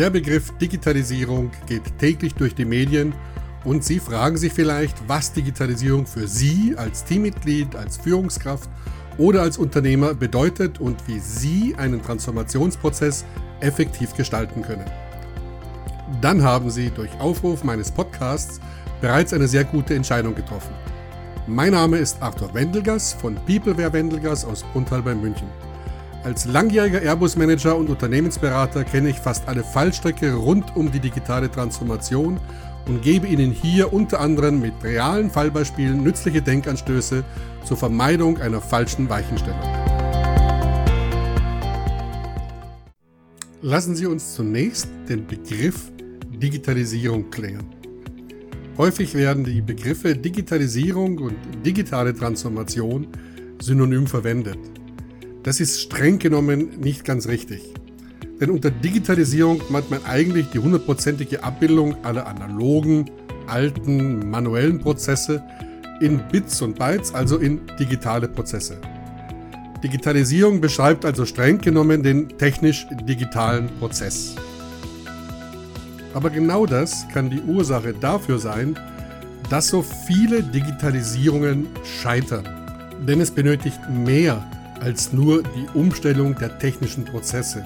Der Begriff Digitalisierung geht täglich durch die Medien und Sie fragen sich vielleicht, was Digitalisierung für Sie als Teammitglied, als Führungskraft oder als Unternehmer bedeutet und wie Sie einen Transformationsprozess effektiv gestalten können. Dann haben Sie durch Aufruf meines Podcasts bereits eine sehr gute Entscheidung getroffen. Mein Name ist Arthur Wendelgas von Peopleware Wendelgas aus Bruntal bei München. Als langjähriger Airbus-Manager und Unternehmensberater kenne ich fast alle Fallstricke rund um die digitale Transformation und gebe Ihnen hier unter anderem mit realen Fallbeispielen nützliche Denkanstöße zur Vermeidung einer falschen Weichenstellung. Lassen Sie uns zunächst den Begriff Digitalisierung klären. Häufig werden die Begriffe Digitalisierung und digitale Transformation synonym verwendet. Das ist streng genommen nicht ganz richtig. Denn unter Digitalisierung meint man eigentlich die hundertprozentige Abbildung aller analogen, alten, manuellen Prozesse in Bits und Bytes, also in digitale Prozesse. Digitalisierung beschreibt also streng genommen den technisch-digitalen Prozess. Aber genau das kann die Ursache dafür sein, dass so viele Digitalisierungen scheitern. Denn es benötigt mehr als nur die Umstellung der technischen Prozesse.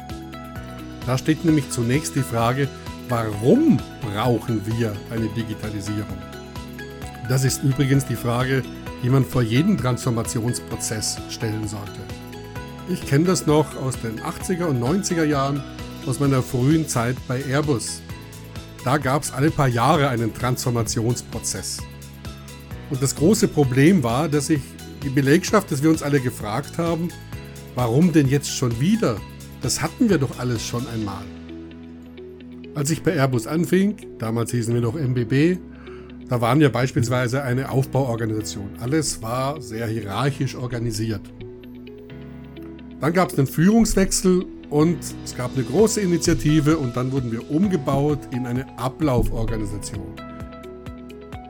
Da steht nämlich zunächst die Frage, warum brauchen wir eine Digitalisierung? Das ist übrigens die Frage, die man vor jedem Transformationsprozess stellen sollte. Ich kenne das noch aus den 80er und 90er Jahren aus meiner frühen Zeit bei Airbus. Da gab es alle paar Jahre einen Transformationsprozess. Und das große Problem war, dass sich die Belegschaft, dass wir uns alle gefragt haben, warum denn jetzt schon wieder? Das hatten wir doch alles schon einmal. Als ich bei Airbus anfing, damals hießen wir noch MBB, da waren wir beispielsweise eine Aufbauorganisation. Alles war sehr hierarchisch organisiert. Dann gab es einen Führungswechsel und es gab eine große Initiative und dann wurden wir umgebaut in eine Ablauforganisation.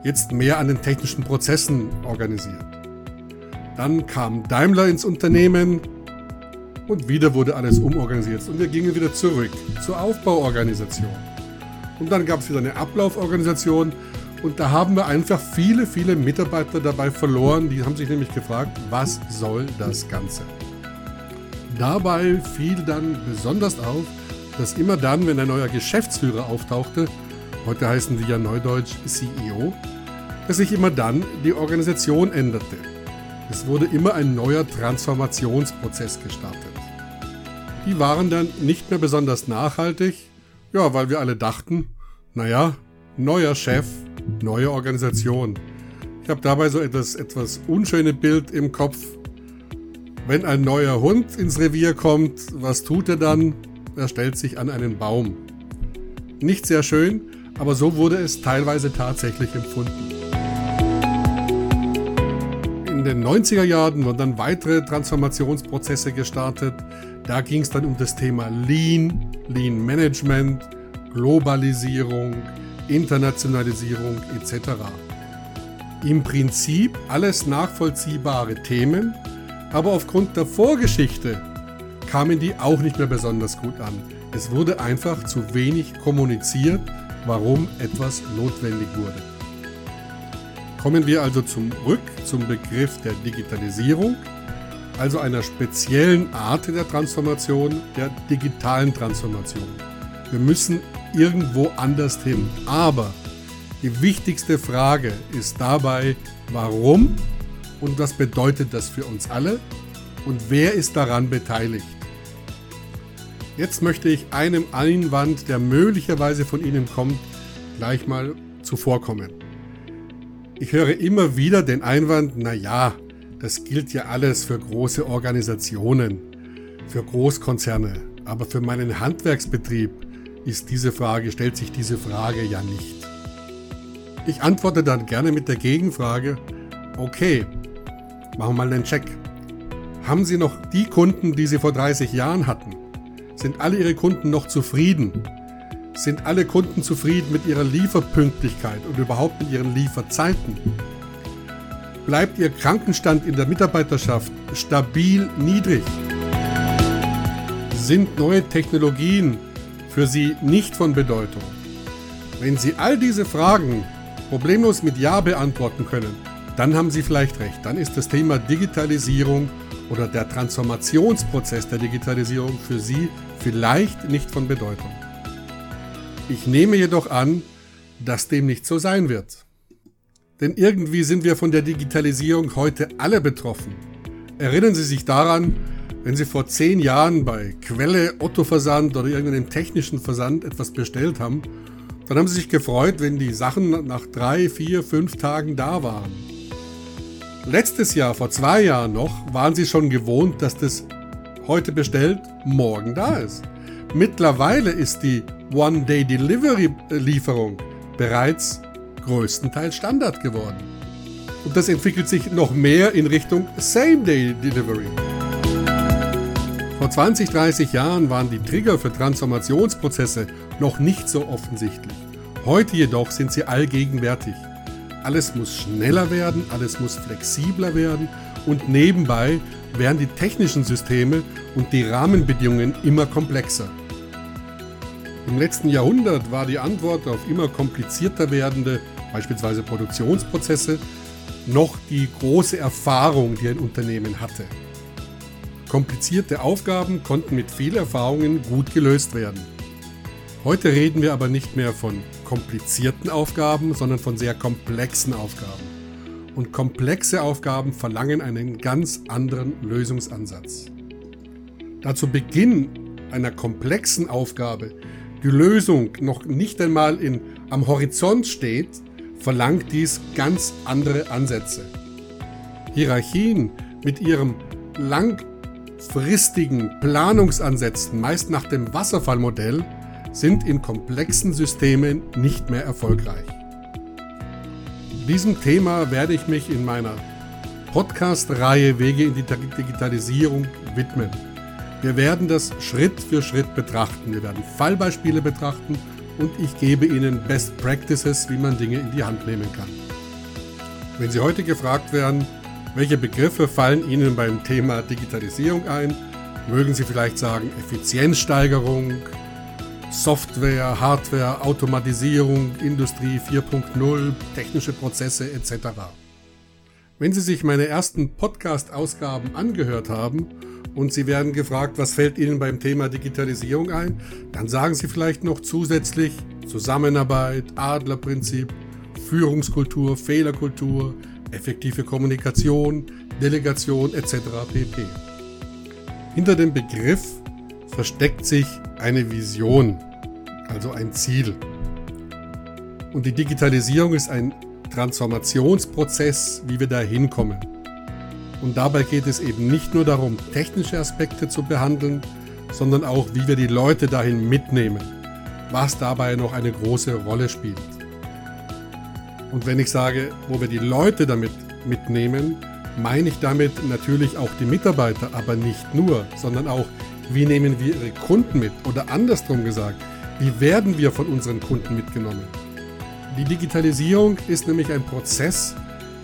Jetzt mehr an den technischen Prozessen organisiert. Dann kam Daimler ins Unternehmen und wieder wurde alles umorganisiert und wir gingen wieder zurück zur Aufbauorganisation. Und dann gab es wieder eine Ablauforganisation und da haben wir einfach viele, viele Mitarbeiter dabei verloren. Die haben sich nämlich gefragt, was soll das Ganze? Dabei fiel dann besonders auf, dass immer dann, wenn ein neuer Geschäftsführer auftauchte, heute heißen die ja neudeutsch CEO, dass sich immer dann die Organisation änderte. Es wurde immer ein neuer Transformationsprozess gestartet. Die waren dann nicht mehr besonders nachhaltig, ja, weil wir alle dachten, naja, neuer Chef, neue Organisation. Ich habe dabei so etwas, etwas unschöne Bild im Kopf, wenn ein neuer Hund ins Revier kommt, was tut er dann? Er stellt sich an einen Baum. Nicht sehr schön, aber so wurde es teilweise tatsächlich empfunden. In den 90er Jahren wurden dann weitere Transformationsprozesse gestartet. Da ging es dann um das Thema Lean, Lean Management, Globalisierung, Internationalisierung etc. Im Prinzip alles nachvollziehbare Themen, aber aufgrund der Vorgeschichte kamen die auch nicht mehr besonders gut an. Es wurde einfach zu wenig kommuniziert, warum etwas notwendig wurde. Kommen wir also zurück zum Begriff der Digitalisierung, also einer speziellen Art der Transformation, der digitalen Transformation. Wir müssen irgendwo anders hin. Aber die wichtigste Frage ist dabei, warum und was bedeutet das für uns alle und wer ist daran beteiligt. Jetzt möchte ich einem Einwand, der möglicherweise von Ihnen kommt, gleich mal zuvorkommen. Ich höre immer wieder den Einwand, naja, das gilt ja alles für große Organisationen, für Großkonzerne, aber für meinen Handwerksbetrieb ist diese Frage, stellt sich diese Frage ja nicht. Ich antworte dann gerne mit der Gegenfrage, okay, Machen wir mal einen Check. Haben Sie noch die Kunden, die Sie vor 30 Jahren hatten? Sind alle Ihre Kunden noch zufrieden? Sind alle Kunden zufrieden mit ihrer Lieferpünktlichkeit und überhaupt mit ihren Lieferzeiten? Bleibt Ihr Krankenstand in der Mitarbeiterschaft stabil niedrig? Sind neue Technologien für Sie nicht von Bedeutung? Wenn Sie all diese Fragen problemlos mit Ja beantworten können, dann haben Sie vielleicht recht. Dann ist das Thema Digitalisierung oder der Transformationsprozess der Digitalisierung für Sie vielleicht nicht von Bedeutung. Ich nehme jedoch an, dass dem nicht so sein wird. Denn irgendwie sind wir von der Digitalisierung heute alle betroffen. Erinnern Sie sich daran, wenn Sie vor zehn Jahren bei Quelle, Otto Versand oder irgendeinem technischen Versand etwas bestellt haben, dann haben Sie sich gefreut, wenn die Sachen nach drei, vier, fünf Tagen da waren. Letztes Jahr, vor zwei Jahren noch, waren Sie schon gewohnt, dass das heute bestellt, morgen da ist. Mittlerweile ist die One-Day-Delivery-Lieferung bereits größtenteils Standard geworden. Und das entwickelt sich noch mehr in Richtung Same-Day-Delivery. Vor 20, 30 Jahren waren die Trigger für Transformationsprozesse noch nicht so offensichtlich. Heute jedoch sind sie allgegenwärtig. Alles muss schneller werden, alles muss flexibler werden und nebenbei werden die technischen Systeme und die Rahmenbedingungen immer komplexer. Im letzten Jahrhundert war die Antwort auf immer komplizierter werdende, beispielsweise Produktionsprozesse, noch die große Erfahrung, die ein Unternehmen hatte. Komplizierte Aufgaben konnten mit viel Erfahrungen gut gelöst werden. Heute reden wir aber nicht mehr von komplizierten Aufgaben, sondern von sehr komplexen Aufgaben. Und komplexe Aufgaben verlangen einen ganz anderen Lösungsansatz. Da zu Beginn einer komplexen Aufgabe die Lösung noch nicht einmal in, am Horizont steht, verlangt dies ganz andere Ansätze. Hierarchien mit ihrem langfristigen Planungsansätzen, meist nach dem Wasserfallmodell, sind in komplexen Systemen nicht mehr erfolgreich. Diesem Thema werde ich mich in meiner Podcast-Reihe Wege in die Digitalisierung widmen. Wir werden das Schritt für Schritt betrachten. Wir werden Fallbeispiele betrachten und ich gebe Ihnen Best Practices, wie man Dinge in die Hand nehmen kann. Wenn Sie heute gefragt werden, welche Begriffe fallen Ihnen beim Thema Digitalisierung ein, mögen Sie vielleicht sagen Effizienzsteigerung, Software, Hardware, Automatisierung, Industrie 4.0, technische Prozesse etc. Wenn Sie sich meine ersten Podcast-Ausgaben angehört haben und Sie werden gefragt, was fällt Ihnen beim Thema Digitalisierung ein, dann sagen Sie vielleicht noch zusätzlich Zusammenarbeit, Adlerprinzip, Führungskultur, Fehlerkultur, effektive Kommunikation, Delegation etc. pp. Hinter dem Begriff versteckt sich eine Vision, also ein Ziel. Und die Digitalisierung ist ein Transformationsprozess, wie wir da hinkommen. Und dabei geht es eben nicht nur darum, technische Aspekte zu behandeln, sondern auch, wie wir die Leute dahin mitnehmen, was dabei noch eine große Rolle spielt. Und wenn ich sage, wo wir die Leute damit mitnehmen, meine ich damit natürlich auch die Mitarbeiter, aber nicht nur, sondern auch, wie nehmen wir ihre Kunden mit? Oder andersrum gesagt, wie werden wir von unseren Kunden mitgenommen? Die Digitalisierung ist nämlich ein Prozess,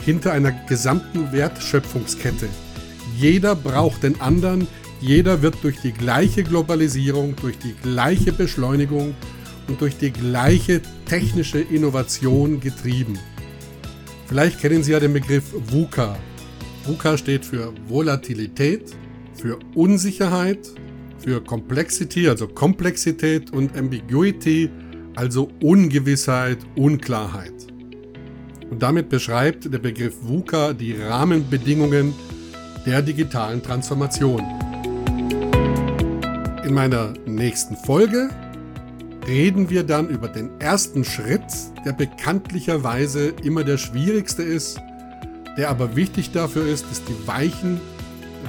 hinter einer gesamten Wertschöpfungskette. Jeder braucht den anderen, jeder wird durch die gleiche Globalisierung, durch die gleiche Beschleunigung und durch die gleiche technische Innovation getrieben. Vielleicht kennen Sie ja den Begriff VUCA. VUCA steht für Volatilität, für Unsicherheit, für Complexity, also Komplexität und Ambiguity, also Ungewissheit, Unklarheit. Und damit beschreibt der Begriff VUCA die Rahmenbedingungen der digitalen Transformation. In meiner nächsten Folge reden wir dann über den ersten Schritt, der bekanntlicherweise immer der schwierigste ist, der aber wichtig dafür ist, dass die Weichen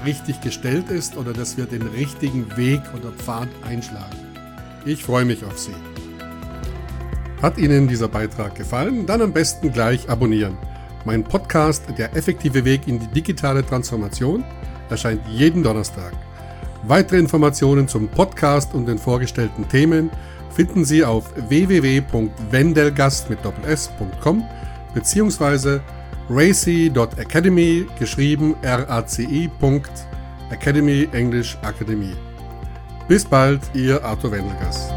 richtig gestellt ist oder dass wir den richtigen Weg oder Pfad einschlagen. Ich freue mich auf Sie. Hat Ihnen dieser Beitrag gefallen? Dann am besten gleich abonnieren. Mein Podcast Der effektive Weg in die digitale Transformation erscheint jeden Donnerstag. Weitere Informationen zum Podcast und den vorgestellten Themen finden Sie auf www.wendelgast mit doppels.com bzw. racy.academy geschrieben raci. Academy Englisch Akademie. Bis bald, Ihr Arthur Wendelgast.